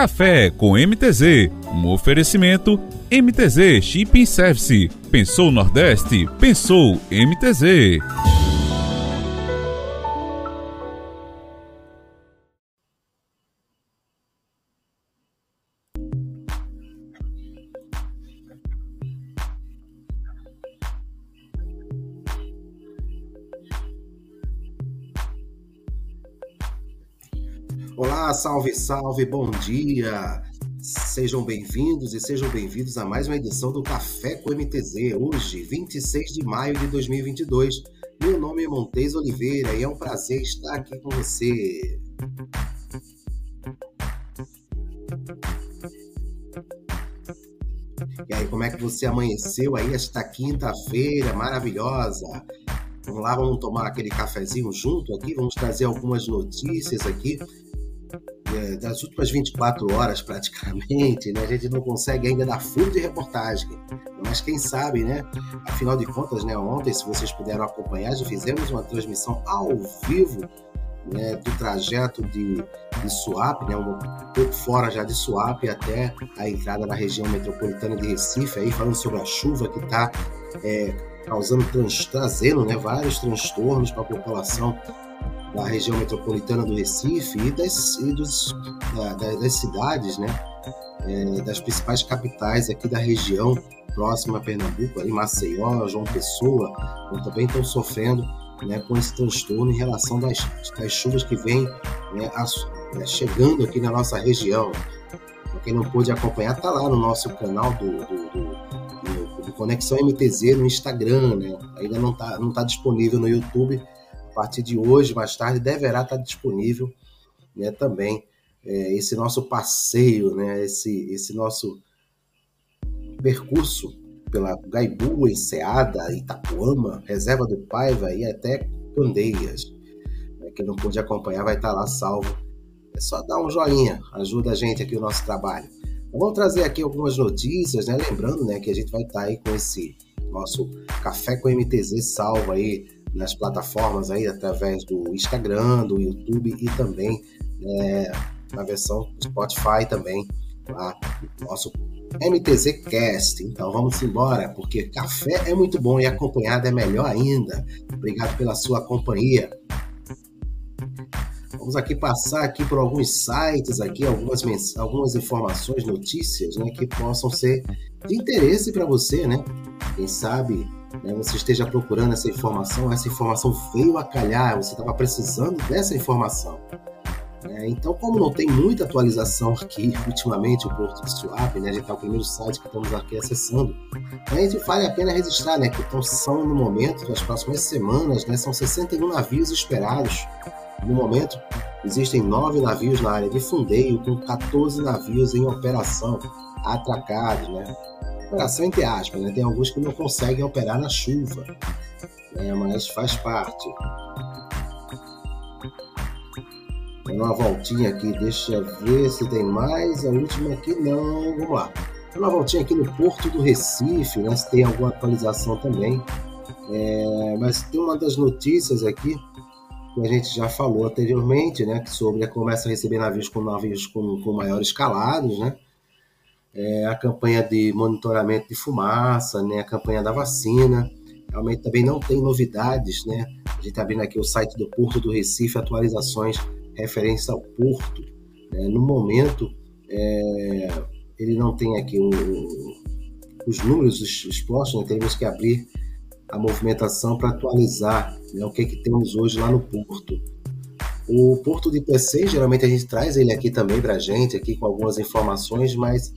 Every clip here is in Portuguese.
Café com MTZ, um oferecimento MTZ Shipping Service. Pensou Nordeste? Pensou MTZ. Salve, salve, bom dia! Sejam bem-vindos e sejam bem-vindos a mais uma edição do Café com MTZ, hoje, 26 de maio de 2022. Meu nome é Montes Oliveira e é um prazer estar aqui com você. E aí, como é que você amanheceu aí esta quinta-feira maravilhosa? Vamos lá, vamos tomar aquele cafezinho junto aqui, vamos trazer algumas notícias aqui das últimas 24 horas praticamente, né? A gente não consegue ainda dar fundo de reportagem, mas quem sabe, né? Afinal de contas, né? Ontem, se vocês puderam acompanhar, já fizemos uma transmissão ao vivo né, do trajeto de, de Suape, né, um pouco fora já de Suape até a entrada na região metropolitana de Recife, aí falando sobre a chuva que está é, causando, trazendo né, vários transtornos para a população da região metropolitana do Recife e das, e dos, da, das cidades, né, é, das principais capitais aqui da região próxima a Pernambuco, ali Maceió, João Pessoa, também estão sofrendo né, com esse transtorno em relação das, das chuvas que vêm né, né, chegando aqui na nossa região. Quem não pôde acompanhar, está lá no nosso canal do, do, do, do, Conexão MTZ no Instagram, né? ainda não está não tá disponível no YouTube, a partir de hoje, mais tarde, deverá estar disponível né, também é, esse nosso passeio, né, esse, esse nosso percurso pela Gaibu, Enseada, Itapuama, Reserva do Paiva e até Candeias. É, quem não pôde acompanhar vai estar lá salvo. É só dar um joinha, ajuda a gente aqui o nosso trabalho. vamos trazer aqui algumas notícias, né? Lembrando né, que a gente vai estar aí com esse nosso Café com MTZ salvo aí nas plataformas aí através do Instagram, do YouTube e também é, na versão Spotify também, lá, nosso MTZ Cast. Então vamos embora, porque café é muito bom e acompanhado é melhor ainda. Obrigado pela sua companhia. Vamos aqui passar aqui por alguns sites aqui, algumas, algumas informações, notícias, né, que possam ser de interesse para você, né? Quem sabe né, você esteja procurando essa informação, essa informação veio a calhar, você estava precisando dessa informação. É, então, como não tem muita atualização aqui ultimamente, o Porto de Suape, né, a gente está o primeiro site que estamos aqui acessando, a gente vale a pena registrar né, que então, são no momento, nas próximas semanas, né, são 61 navios esperados. No momento, existem nove navios na área de fundeio, com 14 navios em operação, atracados. Né? Operação entre aspas, né? tem alguns que não conseguem operar na chuva, né, mas faz parte. Dando uma voltinha aqui, deixa eu ver se tem mais. A última aqui não. Vamos lá. Dando uma voltinha aqui no Porto do Recife, né? Se tem alguma atualização também. É, mas tem uma das notícias aqui que a gente já falou anteriormente, né? Sobre a começa a receber navios com navios com, com maiores escalados, né? É, a campanha de monitoramento de fumaça, né? A campanha da vacina. Realmente também não tem novidades, né? A gente está vendo aqui o site do Porto do Recife, atualizações referência ao porto. Né? No momento, é, ele não tem aqui o, os números expostos, né? temos que abrir a movimentação para atualizar né? o que, é que temos hoje lá no porto. O porto de PC, geralmente a gente traz ele aqui também para a gente, aqui com algumas informações, mas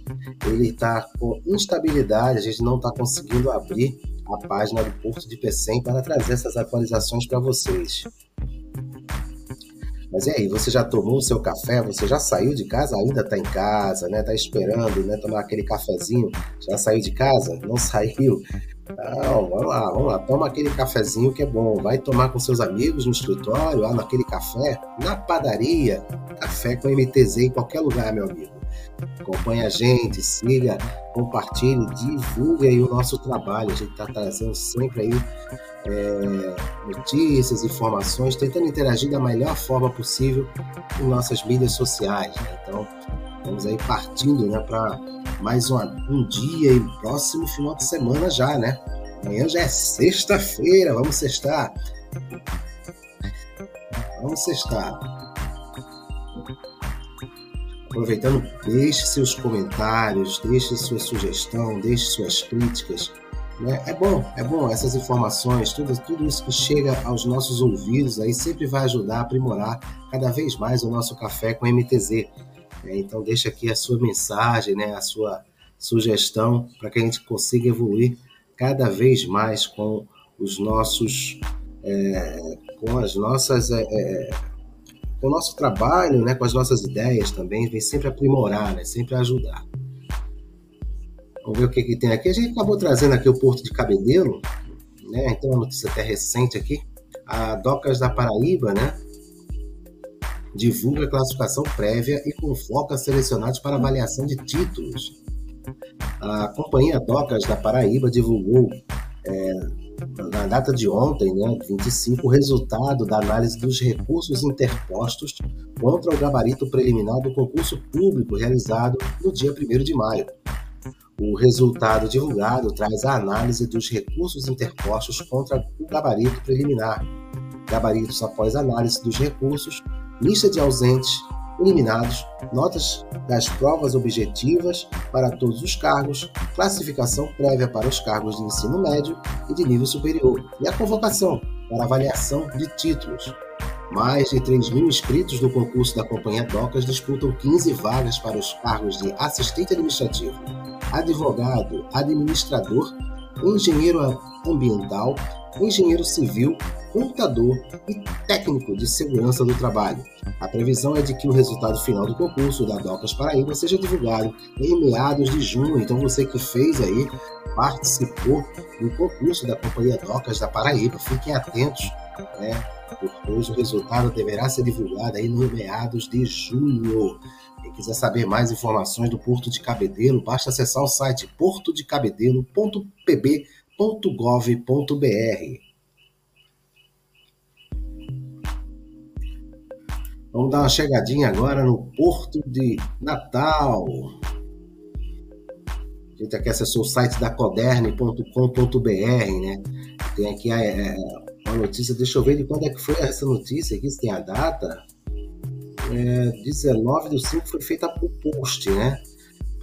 ele está com instabilidade, a gente não está conseguindo abrir a página do porto de PC para trazer essas atualizações para vocês. Mas e aí, você já tomou o seu café? Você já saiu de casa? Ainda está em casa, né? Tá esperando, né? Tomar aquele cafezinho? Já saiu de casa? Não saiu? Não, vamos lá, vamos lá. Toma aquele cafezinho que é bom. Vai tomar com seus amigos no escritório, lá naquele café, na padaria. Café com MTZ em qualquer lugar, meu amigo. Acompanhe a gente, siga, compartilhe, divulgue aí o nosso trabalho. A gente está trazendo sempre aí é, notícias, informações, tentando interagir da melhor forma possível em nossas mídias sociais. Né? Então, Vamos aí partindo né, para mais uma, um dia e próximo final de semana já, né? Amanhã já é sexta-feira, vamos sextar. Vamos sextar. Aproveitando, deixe seus comentários, deixe sua sugestão, deixe suas críticas. Né? É bom, é bom essas informações, tudo, tudo isso que chega aos nossos ouvidos aí sempre vai ajudar a aprimorar cada vez mais o nosso café com MTZ. Né? Então deixa aqui a sua mensagem, né? a sua sugestão para que a gente consiga evoluir cada vez mais com os nossos, é, com as nossas é, é com o nosso trabalho, né, com as nossas ideias também, vem sempre aprimorar, né, sempre ajudar. Vamos ver o que, que tem aqui. A gente acabou trazendo aqui o Porto de Cabedelo, né, então uma notícia até recente aqui. A Docas da Paraíba, né, divulga a classificação prévia e convoca selecionados para avaliação de títulos. A companhia Docas da Paraíba divulgou é, na data de ontem, né, 25, o resultado da análise dos recursos interpostos contra o gabarito preliminar do concurso público realizado no dia 1 de maio. O resultado divulgado traz a análise dos recursos interpostos contra o gabarito preliminar, gabaritos após análise dos recursos, lista de ausentes, eliminados, notas das provas objetivas para todos os cargos, classificação prévia para os cargos de ensino médio e de nível superior, e a convocação para avaliação de títulos. Mais de 3 mil inscritos no concurso da Companhia Docas disputam 15 vagas para os cargos de assistente administrativo, advogado, administrador, engenheiro ambiental, engenheiro civil, computador e técnico de segurança do trabalho. A previsão é de que o resultado final do concurso da Docas Paraíba seja divulgado em meados de junho. Então você que fez aí, participou do concurso da Companhia Docas da Paraíba, fiquem atentos, né? Pois o resultado deverá ser divulgado aí no meados de junho. Quem quiser saber mais informações do Porto de Cabedelo, basta acessar o site portodecabedelo.pb.gov.br. Vamos dar uma chegadinha agora no Porto de Natal. A gente aqui acessou o site da coderne.com.br, né? Tem aqui a, é, a, notícia, deixa eu ver de quando é que foi essa notícia aqui, se tem a data. É, 19 do 5 foi feita por post, né?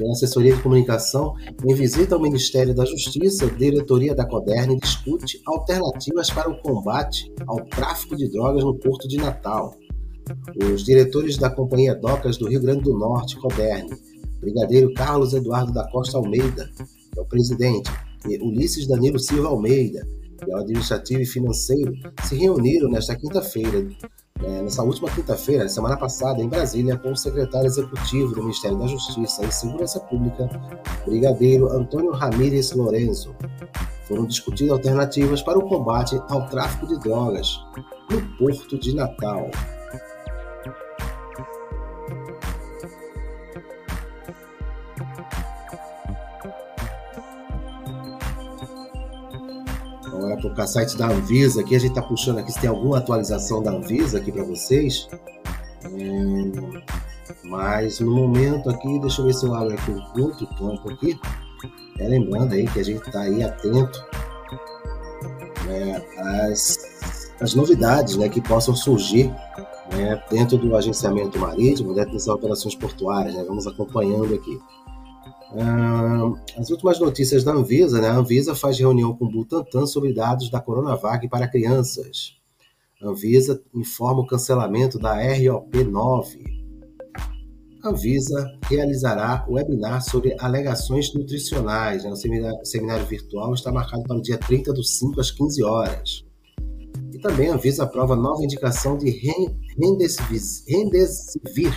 Pela assessoria de comunicação, em visita ao Ministério da Justiça, diretoria da Coderne discute alternativas para o combate ao tráfico de drogas no Porto de Natal. Os diretores da Companhia Docas do Rio Grande do Norte, Coderne, Brigadeiro Carlos Eduardo da Costa Almeida, que é o presidente, e Ulisses Danilo Silva Almeida, que é o administrativo e financeiro, se reuniram nesta quinta-feira, né, nessa última quinta-feira, semana passada, em Brasília, com o secretário executivo do Ministério da Justiça e Segurança Pública, Brigadeiro Antônio Ramírez Lorenzo. Foram discutidas alternativas para o combate ao tráfico de drogas no Porto de Natal. O site da Anvisa aqui, a gente está puxando aqui se tem alguma atualização da Anvisa aqui para vocês. Hum, mas no momento aqui, deixa eu ver se eu abro aqui outro campo aqui. É, lembrando aí que a gente está aí atento né, às, às novidades né, que possam surgir né, dentro do agenciamento marítimo, dentro das operações portuárias. Né, vamos acompanhando aqui. As últimas notícias da Anvisa, né? A Anvisa faz reunião com o Butantan sobre dados da Coronavac para crianças. A Anvisa informa o cancelamento da ROP9. A Anvisa realizará webinar sobre alegações nutricionais. Né? O seminário, seminário, virtual está marcado para o dia 30 do 5 às 15 horas. E também a Anvisa aprova nova indicação de Remdesivir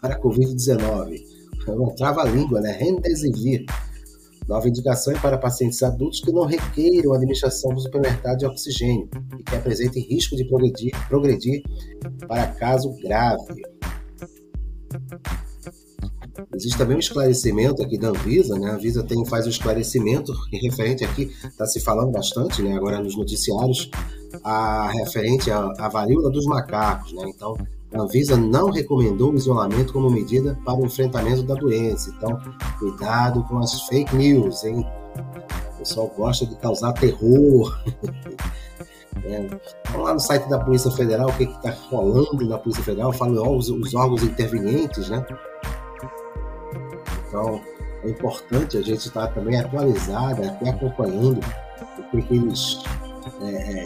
para a Covid-19 não trava a língua, né? Remdesivir. Nova indicação é para pacientes adultos que não requeiram administração do supermercado de oxigênio e que apresentem risco de progredir, progredir para caso grave. Existe também um esclarecimento aqui da Anvisa, né? A Anvisa tem, faz um esclarecimento referente aqui, está se falando bastante, né? Agora nos noticiários, a referente à, à varíola dos macacos, né? Então, a Anvisa não recomendou o isolamento como medida para o enfrentamento da doença. Então, cuidado com as fake news, hein? O pessoal gosta de causar terror. é. Vamos lá no site da Polícia Federal, o que está rolando na Polícia Federal, falam os, os órgãos intervenientes, né? Então, é importante a gente estar também atualizado, até acompanhando o que, eles é,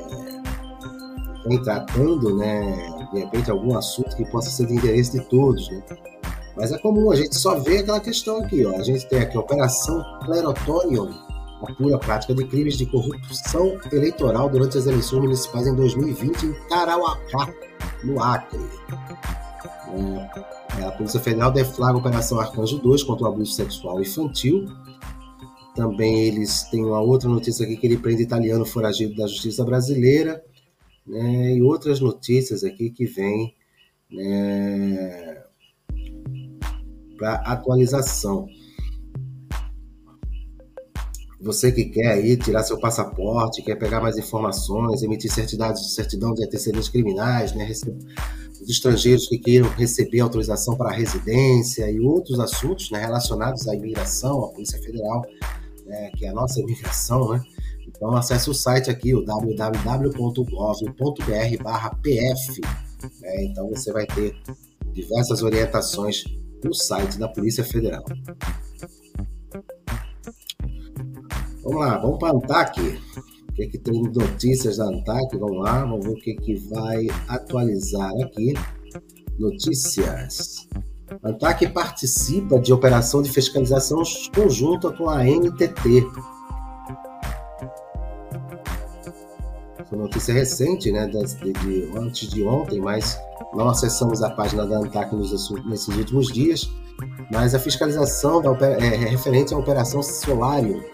é, tratando, né? De repente, algum assunto que possa ser de interesse de todos, né? Mas é comum, a gente só vê aquela questão aqui, ó. A gente tem aqui a Operação Clerotorium, a pura prática de crimes de corrupção eleitoral durante as eleições municipais em 2020 em Tarauacá, no Acre. É, a Polícia Federal deflagra a Operação Arcanjo 2 contra o abuso sexual infantil. Também eles têm uma outra notícia aqui que ele prende italiano foragido da justiça brasileira. Né, e outras notícias aqui que vêm né, para atualização. Você que quer aí tirar seu passaporte, quer pegar mais informações, emitir certidão, certidão de antecedentes criminais, né, os estrangeiros que queiram receber autorização para residência e outros assuntos né, relacionados à imigração, à Polícia Federal, né, que é a nossa imigração, né? Então acesse o site aqui, o www.gov.br/pf. Né, então você vai ter diversas orientações no site da Polícia Federal. Vamos lá, vamos para a ANTAC. O que, é que tem notícias da ANTAC? Vamos lá, vamos ver o que, é que vai atualizar aqui. Notícias. ANTAC participa de operação de fiscalização conjunta com a NTT. Essa notícia recente, né, de, de, antes de ontem, mas não acessamos a página da ANTAC nesses últimos dias. Mas a fiscalização da, é, é referente à Operação Solário,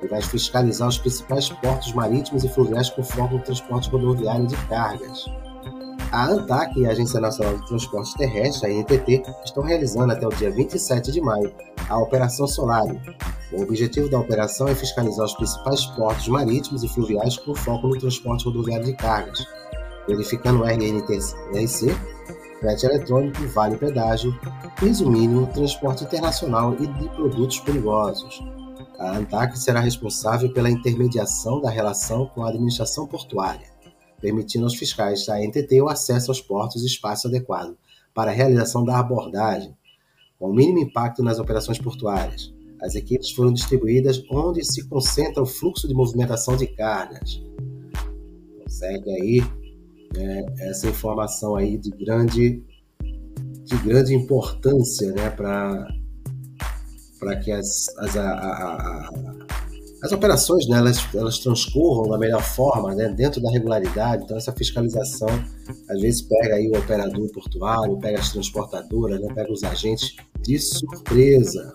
e vai fiscalizar os principais portos marítimos e fluviais com foco no transporte rodoviário de cargas. A ANTAC e a Agência Nacional de Transporte Terrestre, a ANTT, estão realizando até o dia 27 de maio a Operação Solário. O objetivo da operação é fiscalizar os principais portos marítimos e fluviais com foco no transporte rodoviário de cargas, verificando o RNTRC, frete eletrônico, vale pedágio, piso mínimo, transporte internacional e de produtos perigosos. A ANTAC será responsável pela intermediação da relação com a administração portuária, permitindo aos fiscais da NTT o acesso aos portos e espaço adequado para a realização da abordagem, com mínimo impacto nas operações portuárias. As equipes foram distribuídas onde se concentra o fluxo de movimentação de cargas. Segue aí né, essa informação aí de grande, de grande importância né, para para que as, as, a, a, a, as operações né, elas, elas transcorram da melhor forma, né, dentro da regularidade. Então, essa fiscalização às vezes pega aí o operador portuário, pega as transportadoras, né, pega os agentes de surpresa.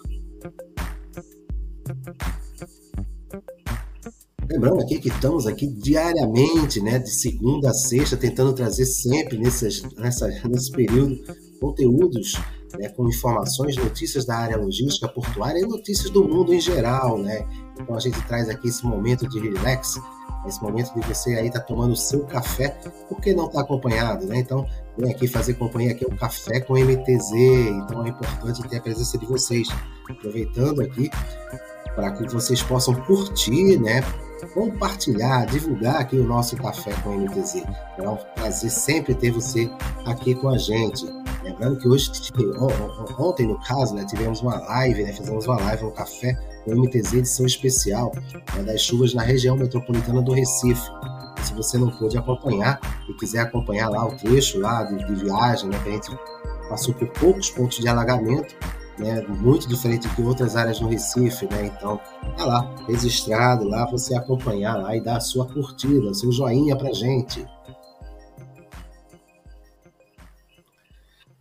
Lembrando aqui que estamos aqui diariamente, né, de segunda a sexta, tentando trazer sempre nesses, nessa, nesse período conteúdos né, com informações, notícias da área logística portuária e notícias do mundo em geral, né? Então a gente traz aqui esse momento de relax, esse momento de você aí estar tá tomando o seu café, por que não estar tá acompanhado, né? Então vem aqui fazer companhia aqui o café com MTZ, então é importante ter a presença de vocês. Aproveitando aqui para que vocês possam curtir, né? compartilhar, divulgar aqui o nosso Café com MTZ. É um prazer sempre ter você aqui com a gente. Lembrando que hoje, ontem no caso, né, tivemos uma live, né, fizemos uma live no Café com MTZ edição especial né, das chuvas na região metropolitana do Recife. Se você não pôde acompanhar e quiser acompanhar lá o trecho lá de, de viagem, né, que a gente passou por poucos pontos de alagamento, né, muito diferente de outras áreas no Recife, né? Então, tá lá, registrado lá, você acompanhar lá e dar a sua curtida, seu joinha pra gente.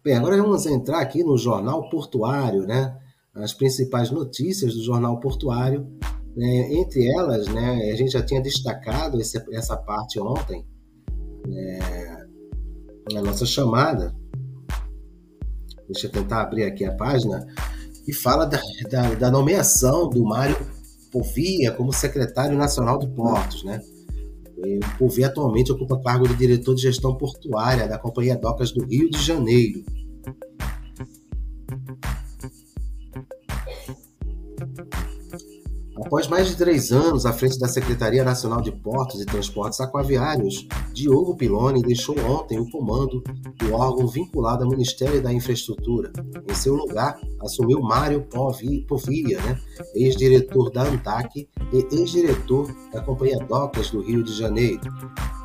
Bem, agora vamos entrar aqui no Jornal Portuário, né? As principais notícias do Jornal Portuário. Né? Entre elas, né, a gente já tinha destacado esse, essa parte ontem, né, na nossa chamada. Deixa eu tentar abrir aqui a página. E fala da, da, da nomeação do Mário Povia como secretário nacional de Portos, né? O Povia atualmente ocupa cargo de diretor de gestão portuária da Companhia Docas do Rio de Janeiro. Após mais de três anos à frente da Secretaria Nacional de Portos e Transportes Aquaviários, Diogo Piloni deixou ontem o comando do órgão vinculado ao Ministério da Infraestrutura. Em seu lugar, assumiu Mário Povia, né? ex-diretor da ANTAC e ex-diretor da Companhia Docas do Rio de Janeiro.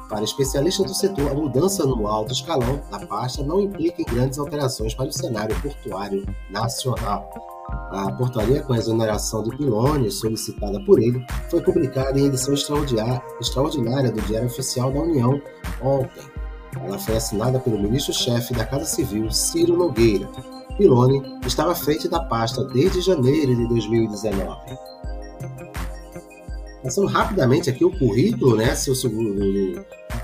Para especialistas do setor, a mudança no alto escalão da pasta não implica em grandes alterações para o cenário portuário nacional. A portaria com a exoneração de Piloni, solicitada por ele, foi publicada em edição extraordinária do Diário Oficial da União ontem. Ela foi assinada pelo ministro-chefe da Casa Civil, Ciro Nogueira. Piloni estava à frente da pasta desde janeiro de 2019. Passando rapidamente aqui o currículo, né? Seu, segundo,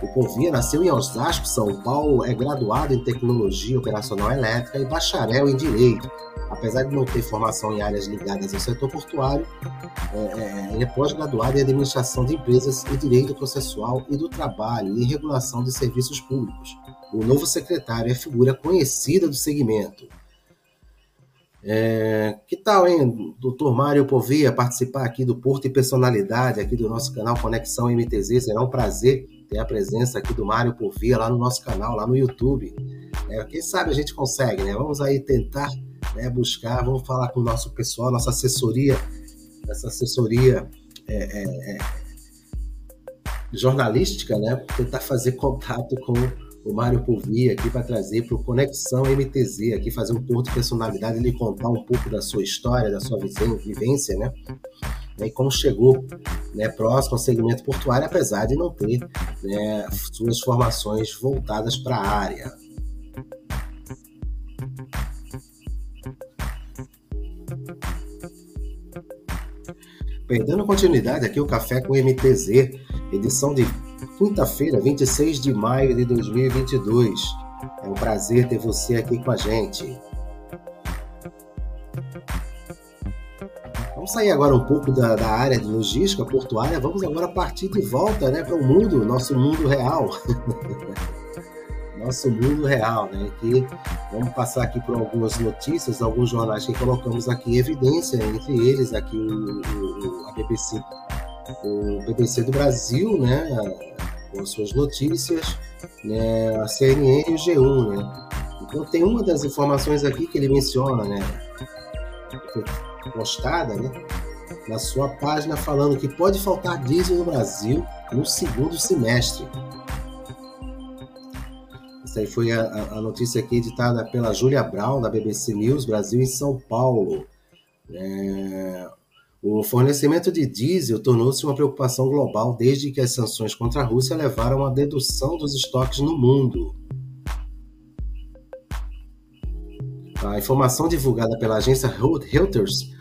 o Povia nasceu em Osasco, São Paulo, é graduado em Tecnologia Operacional Elétrica e bacharel em Direito apesar de não ter formação em áreas ligadas ao setor portuário, é, é, ele é pós-graduado em administração de empresas e direito processual e do trabalho e regulação de serviços públicos. O novo secretário é figura conhecida do segmento. É, que tal, hein, doutor Mário Povia, participar aqui do Porto e Personalidade, aqui do nosso canal Conexão MTZ? Será um prazer ter a presença aqui do Mário Povia lá no nosso canal, lá no YouTube. É, quem sabe a gente consegue, né? Vamos aí tentar né, buscar, vamos falar com o nosso pessoal, nossa assessoria, essa assessoria é, é, é, jornalística, né, tentar fazer contato com o Mário Povia aqui para trazer para o Conexão MTZ, aqui fazer um pouco de personalidade, ele contar um pouco da sua história, da sua vivência, né? E como chegou né, próximo ao segmento portuário, apesar de não ter né, suas formações voltadas para a área. Perdendo continuidade aqui o Café com MTZ, edição de quinta-feira, 26 de maio de 2022. É um prazer ter você aqui com a gente. Vamos sair agora um pouco da, da área de logística portuária, vamos agora partir de volta né, para o mundo, nosso mundo real. nosso mundo real, né? Que vamos passar aqui por algumas notícias, alguns jornais que colocamos aqui em evidência, entre eles aqui o, o, a BBC, o BBC do Brasil, né? Com as suas notícias, né? A CNN e o G1, né? Então tem uma das informações aqui que ele menciona, né? Postada, né? Na sua página falando que pode faltar diesel no Brasil no segundo semestre. Essa aí foi a, a notícia aqui editada pela Júlia Brown, da BBC News Brasil, em São Paulo. É, o fornecimento de diesel tornou-se uma preocupação global desde que as sanções contra a Rússia levaram à dedução dos estoques no mundo. A informação divulgada pela agência Reuters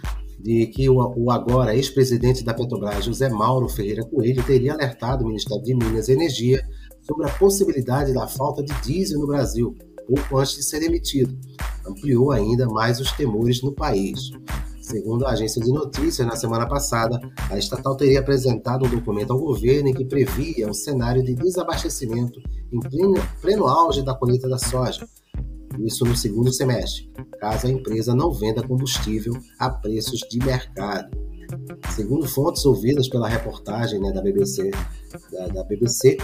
de que o, agora ex-presidente da Petrobras, José Mauro Ferreira Coelho, teria alertado o Ministério de Minas e Energia sobre a possibilidade da falta de diesel no Brasil, pouco antes de ser demitido. Ampliou ainda mais os temores no país. Segundo a agência de notícias, na semana passada, a estatal teria apresentado um documento ao governo em que previa um cenário de desabastecimento em pleno, pleno auge da colheita da soja, isso no segundo semestre, caso a empresa não venda combustível a preços de mercado. Segundo fontes ouvidas pela reportagem né, da BBC, da, da BBC,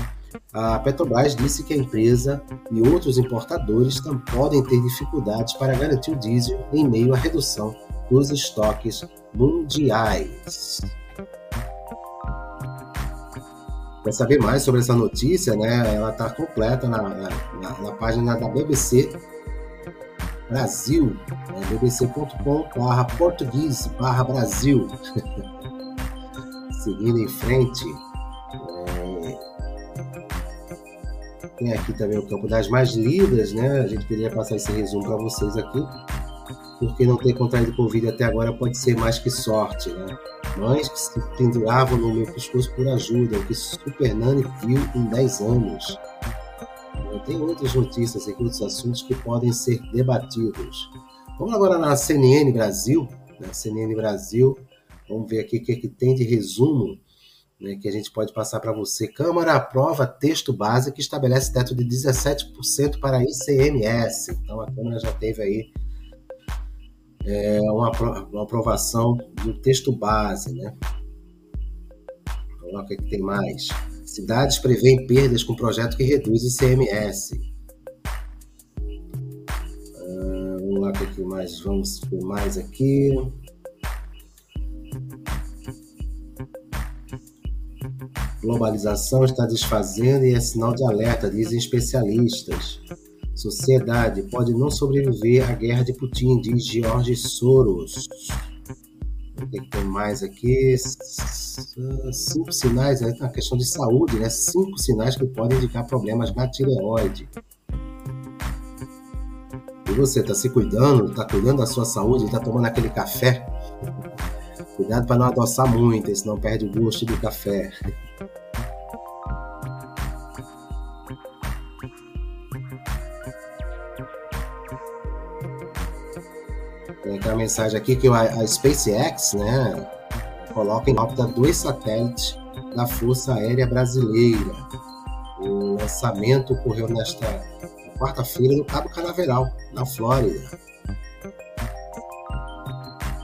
a Petrobras disse que a empresa e outros importadores podem ter dificuldades para garantir o diesel em meio à redução dos estoques mundiais. Para saber mais sobre essa notícia, né, ela está completa na, na, na, página da BBC Brasil, né, bbc.com.br português barra Brasil. Seguindo em frente, Tem aqui também o campo das mais lidas, né? A gente queria passar esse resumo para vocês aqui. Porque não ter contraído Covid até agora pode ser mais que sorte, né? Mães que se penduravam no meu pescoço por ajuda, o que Super Nani viu em 10 anos. Tem outras notícias aqui, outros assuntos que podem ser debatidos. Vamos agora na CNN Brasil. Na CNN Brasil, vamos ver aqui o que, é que tem de resumo né, que a gente pode passar para você. Câmara aprova texto base que estabelece teto de 17% para ICMS. Então a Câmara já teve aí é, uma, uma aprovação do texto base, né? Lá, o que, tem mais? Cidades prevêem perdas com projeto que reduz ICMS. Ah, vamos lá, o que, é mais? Vamos ver mais aqui. Globalização está desfazendo e é sinal de alerta, dizem especialistas. Sociedade pode não sobreviver à guerra de Putin, diz George Soros. O que tem mais aqui? Cinco sinais, né? A questão de saúde, né? Cinco sinais que podem indicar problemas na tireoide. E você está se cuidando, está cuidando da sua saúde, está tomando aquele café? Cuidado para não adoçar muito, senão perde o gosto do café. Tem a mensagem aqui que a, SpaceX, né, coloca em órbita dois satélites da Força Aérea Brasileira. O lançamento ocorreu nesta quarta-feira no Cabo Canaveral, na Flórida.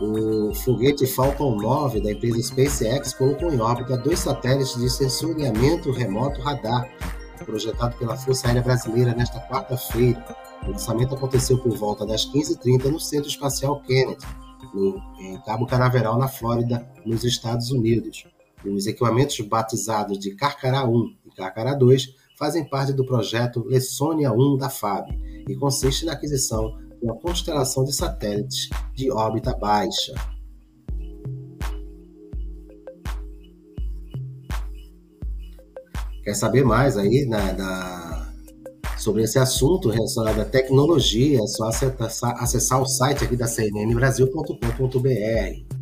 O foguete Falcon 9 da empresa SpaceX colocou em órbita dois satélites de sensoriamento remoto radar, projetado pela Força Aérea Brasileira nesta quarta-feira o lançamento aconteceu por volta das 15h30 no Centro Espacial Kennedy, no, em Cabo Canaveral, na Flórida, nos Estados Unidos. Os equipamentos batizados de Carcará 1 e Carcará 2 fazem parte do projeto Lessônia 1 da FAB e consiste na aquisição de uma constelação de satélites de órbita baixa. Quer saber mais aí na, na sobre esse assunto relacionado à tecnologia, é só acessar, acessar o site aqui da cnnbrasil.com.br.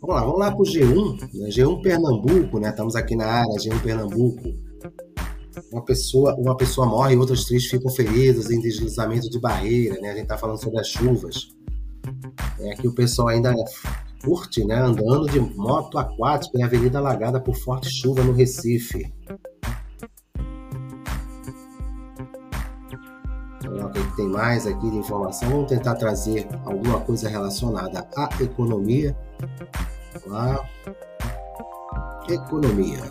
Vamos lá, vamos lá para o G1, né? G1 Pernambuco, né? Estamos aqui na área, G1 Pernambuco. Uma pessoa, uma pessoa morre e outras três ficam feridas em deslizamento de barreira, né? A gente está falando sobre as chuvas. É que o pessoal ainda curte, né, andando de moto aquática em avenida alagada por forte chuva no Recife. Ver o que tem mais aqui de informação. Vamos tentar trazer alguma coisa relacionada à economia. Lá. Economia.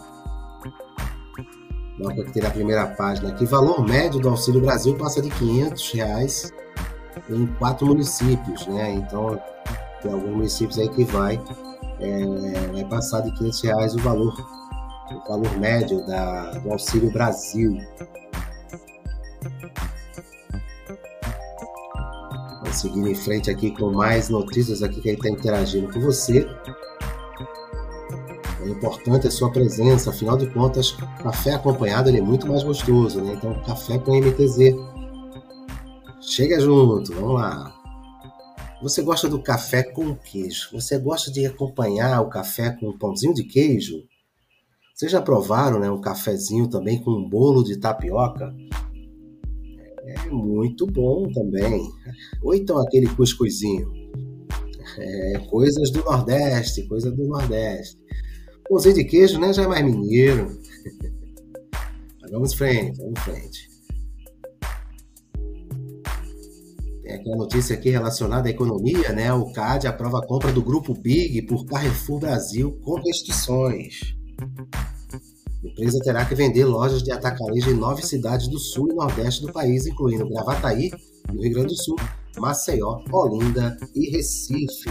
Vamos aqui ter a primeira página aqui. Valor médio do Auxílio Brasil passa de 500 reais em quatro municípios, né? Então tem alguns municípios aí que vai, é, vai passar de 500 reais o valor, o valor médio da, do Auxílio Brasil. Vamos seguir em frente aqui com mais notícias aqui que a gente está interagindo com você. É importante a sua presença, afinal de contas, café acompanhado ele é muito mais gostoso, né? Então, café com MTZ. Chega junto, vamos lá. Você gosta do café com queijo? Você gosta de acompanhar o café com um pãozinho de queijo? Vocês já provaram né, um cafezinho também com um bolo de tapioca? É muito bom também. Ou então aquele cuscuzinho. É, coisas do Nordeste, coisa do Nordeste. Pãozinho de queijo né, já é mais mineiro. vamos em frente, vamos em frente. É aquela notícia aqui relacionada à economia, né? O CAD aprova a compra do grupo Big por Carrefour Brasil com restrições. A empresa terá que vender lojas de atacarejo em nove cidades do sul e nordeste do país, incluindo Gravataí, no Rio Grande do Sul, Maceió, Olinda e Recife.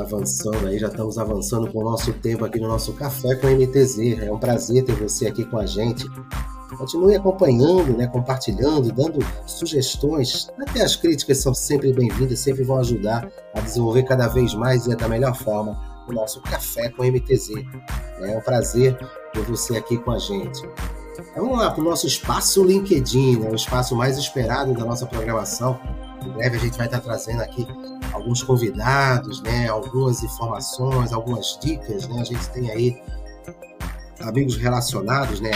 Avançando aí, já estamos avançando com o nosso tempo aqui no nosso Café com MTZ. É um prazer ter você aqui com a gente. Continue acompanhando, né, compartilhando, dando sugestões. Até as críticas são sempre bem-vindas, sempre vão ajudar a desenvolver cada vez mais e da melhor forma o nosso Café com MTZ. É um prazer ter você aqui com a gente. Vamos lá para o nosso espaço LinkedIn, né, o espaço mais esperado da nossa programação. Em breve a gente vai estar trazendo aqui alguns convidados, né, algumas informações, algumas dicas, né? A gente tem aí amigos relacionados, né,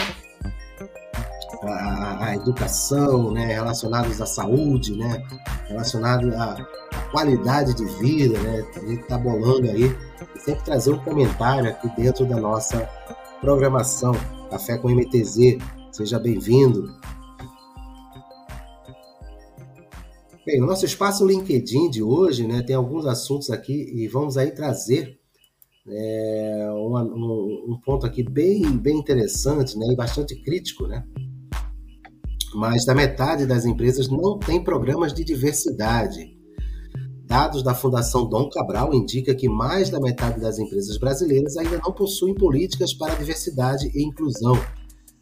a, a educação, né, relacionados à saúde, né, relacionados à, à qualidade de vida, né, a gente está bolando aí, e sempre trazer um comentário aqui dentro da nossa programação. Café com MTZ, seja bem-vindo. Bem, o nosso espaço LinkedIn de hoje né, tem alguns assuntos aqui e vamos aí trazer é, um, um, um, ponto aqui bem, bem interessante né, e bastante crítico, né? mais da metade das empresas não tem programas de diversidade. Dados da Fundação Dom Cabral indicam que mais da metade das empresas brasileiras ainda não possuem políticas para diversidade e inclusão.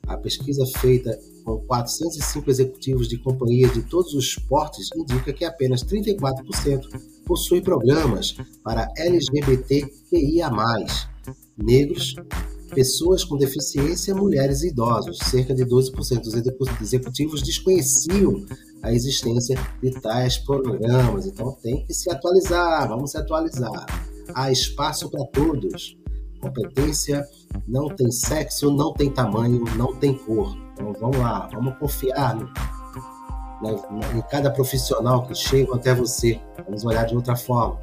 A pesquisa feita com 405 executivos de companhias de todos os portes indica que apenas 34% possuem programas para LGBTQIA+, negros, pessoas com deficiência, mulheres e idosos. Cerca de 12% dos executivos desconheciam a existência de tais programas. Então tem que se atualizar, vamos se atualizar. Há espaço para todos. Competência não tem sexo, não tem tamanho, não tem cor. Então vamos lá, vamos confiar no, em cada profissional que chega até você. Vamos olhar de outra forma.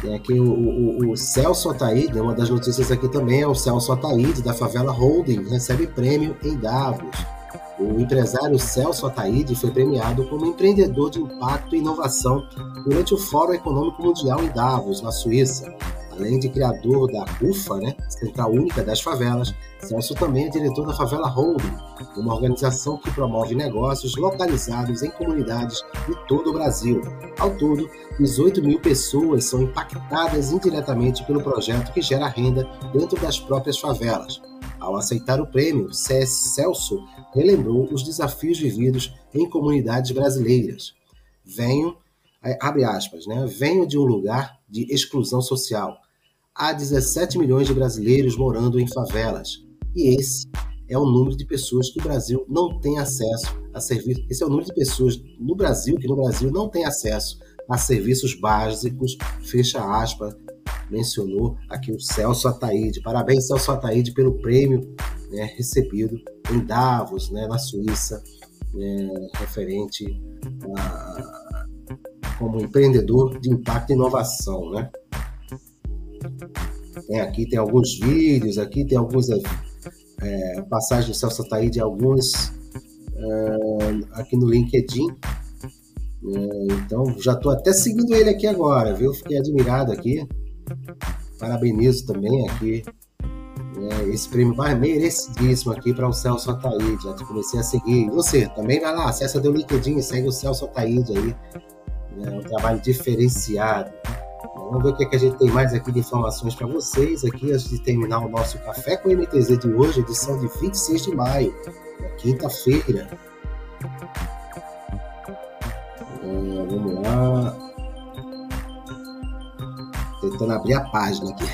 Tem aqui o, o, o Celso Ataíde, uma das notícias aqui também é o Celso Ataíde, da favela Holding, recebe prêmio em Davos. O empresário Celso Ataíde foi premiado como empreendedor de impacto e inovação durante o Fórum Econômico Mundial em Davos, na Suíça. Além de criador da UFA, né, Central Única das Favelas, Celso também é diretor da Favela Holding, uma organização que promove negócios localizados em comunidades de todo o Brasil. Ao todo, 18 mil pessoas são impactadas indiretamente pelo projeto que gera renda dentro das próprias favelas. Ao aceitar o prêmio, Celso relembrou os desafios vividos em comunidades brasileiras. Venho, abre aspas, né? Venho de um lugar de exclusão social. Há 17 milhões de brasileiros morando em favelas. E esse é o número de pessoas que o Brasil não tem acesso a serviços. Esse é o número de pessoas no Brasil que no Brasil não tem acesso a serviços básicos. Fecha aspas. Mencionou aqui o Celso Ataíde. Parabéns, Celso Ataíde, pelo prêmio né, recebido em Davos, né, na Suíça, né, referente a, como empreendedor de impacto e inovação, né? Tem aqui tem alguns vídeos, aqui tem alguns é, passagens do Celso Ataíde, alguns é, aqui no LinkedIn. É, então, já estou até seguindo ele aqui agora, viu? Fiquei admirado aqui. Parabenizo também aqui é, esse prêmio mais merecidíssimo aqui para o Celso Ataíde. Já comecei a seguir. E você também vai lá, acessa o LinkedIn segue o Celso Ataíde aí. É um trabalho diferenciado. Vamos ver o que, é que a gente tem mais aqui de informações para vocês aqui antes de terminar o nosso Café com MTZ de hoje, edição de 26 de maio, quinta-feira. É, vamos lá. Tentando abrir a página aqui.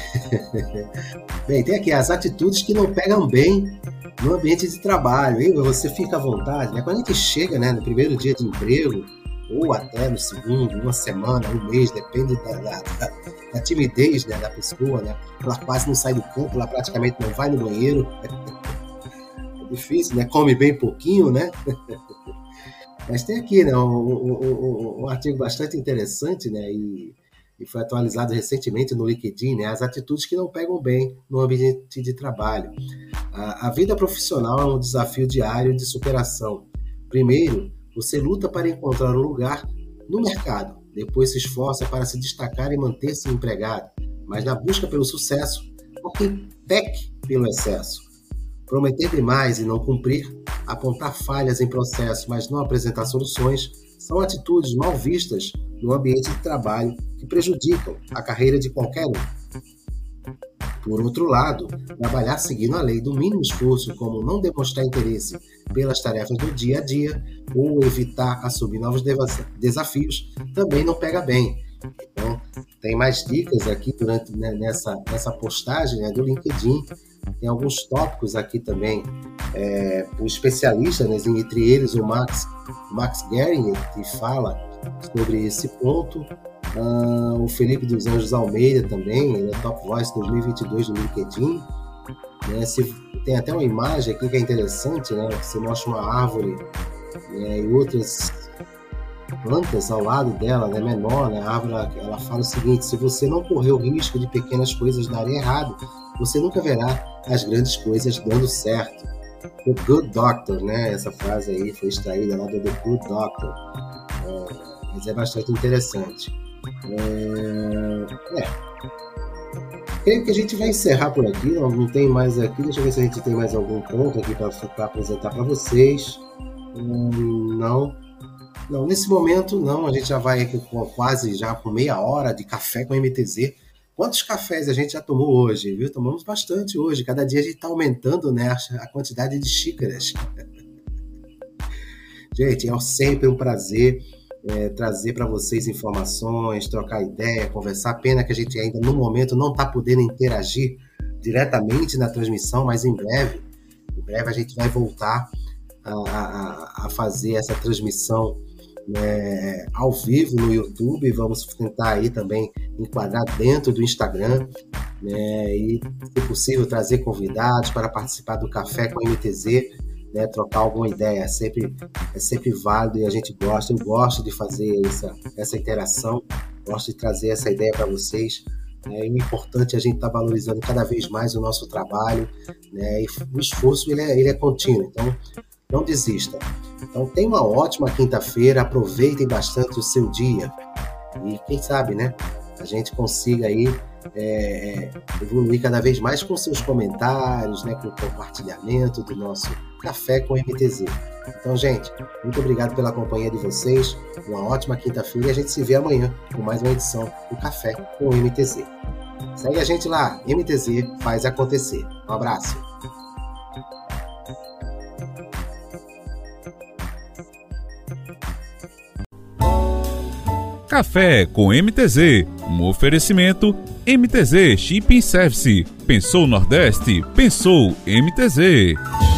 bem, tem aqui as atitudes que não pegam bem no ambiente de trabalho. Hein? Você fica à vontade. Né? Quando a gente chega né, no primeiro dia de emprego, ou até no segundo, uma semana, um mês, depende da, da, da, timidez né, da pessoa, né? Ela quase não sai do campo, ela praticamente não vai no banheiro. É difícil, né? Come bem pouquinho, né? Mas tem aqui né, um, um, um, artigo bastante interessante, né? E, e, foi atualizado recentemente no LinkedIn, né? As atitudes que não pegam bem no ambiente de trabalho. A, a vida profissional é um desafio diário de superação. Primeiro, você luta para encontrar um lugar no mercado, depois se esforça para se destacar e manter-se empregado, mas na busca pelo sucesso, tem peque pelo excesso. Prometer demais e não cumprir, apontar falhas em processo, mas não apresentar soluções, são atitudes mal vistas no ambiente de trabalho que prejudicam a carreira de qualquer um. Por outro lado, trabalhar seguindo a lei do mínimo esforço, como não demonstrar interesse pelas tarefas do dia a dia ou evitar assumir novos desafios, também não pega bem. Então, tem mais dicas aqui durante né, nessa, nessa postagem né, do LinkedIn. Tem alguns tópicos aqui também. É, o especialista, né, entre eles o Max, Max Gering, que fala sobre esse ponto. Uh, o Felipe dos Anjos Almeida também, ele é Top Voice 2022 no LinkedIn. Né? Se, tem até uma imagem aqui que é interessante, né? Você mostra uma árvore né? e outras plantas ao lado dela, né? menor, né? a árvore ela, fala o seguinte: se você não correr o risco de pequenas coisas darem errado, você nunca verá as grandes coisas dando certo. The Good Doctor, né? Essa frase aí foi extraída lá do The Good Doctor. É, mas é bastante interessante. É, é. Creio que a gente vai encerrar por aqui. Não, não tem mais aqui. Deixa eu ver se a gente tem mais algum ponto aqui para apresentar para vocês. Hum, não. Não, nesse momento não. A gente já vai aqui com quase já com meia hora de café com MTZ. Quantos cafés a gente já tomou hoje, viu? Tomamos bastante hoje. Cada dia a gente está aumentando né, a quantidade de xícaras. gente, é sempre um prazer é, trazer para vocês informações, trocar ideia, conversar. Pena que a gente ainda no momento não está podendo interagir diretamente na transmissão, mas em breve, em breve a gente vai voltar a, a, a fazer essa transmissão né, ao vivo no YouTube. Vamos tentar aí também enquadrar dentro do Instagram né, e, se possível, trazer convidados para participar do Café com MTZ, né, trocar alguma ideia. É sempre, é sempre válido e a gente gosta. Eu gosto de fazer essa, essa interação, gosto de trazer essa ideia para vocês. Né, o importante é a gente estar tá valorizando cada vez mais o nosso trabalho, né? E o esforço ele é, ele é contínuo. Então, não desista. Então tenha uma ótima quinta-feira, aproveitem bastante o seu dia e quem sabe, né? A gente consiga aí é, é, evoluir cada vez mais com seus comentários, né, com o compartilhamento do nosso Café com MTZ. Então, gente, muito obrigado pela companhia de vocês. Uma ótima quinta-feira e a gente se vê amanhã com mais uma edição do Café com MTZ. Segue a gente lá, MTZ faz acontecer. Um abraço. Café com MTZ, um oferecimento MTZ Shipping Service. Pensou Nordeste? Pensou MTZ.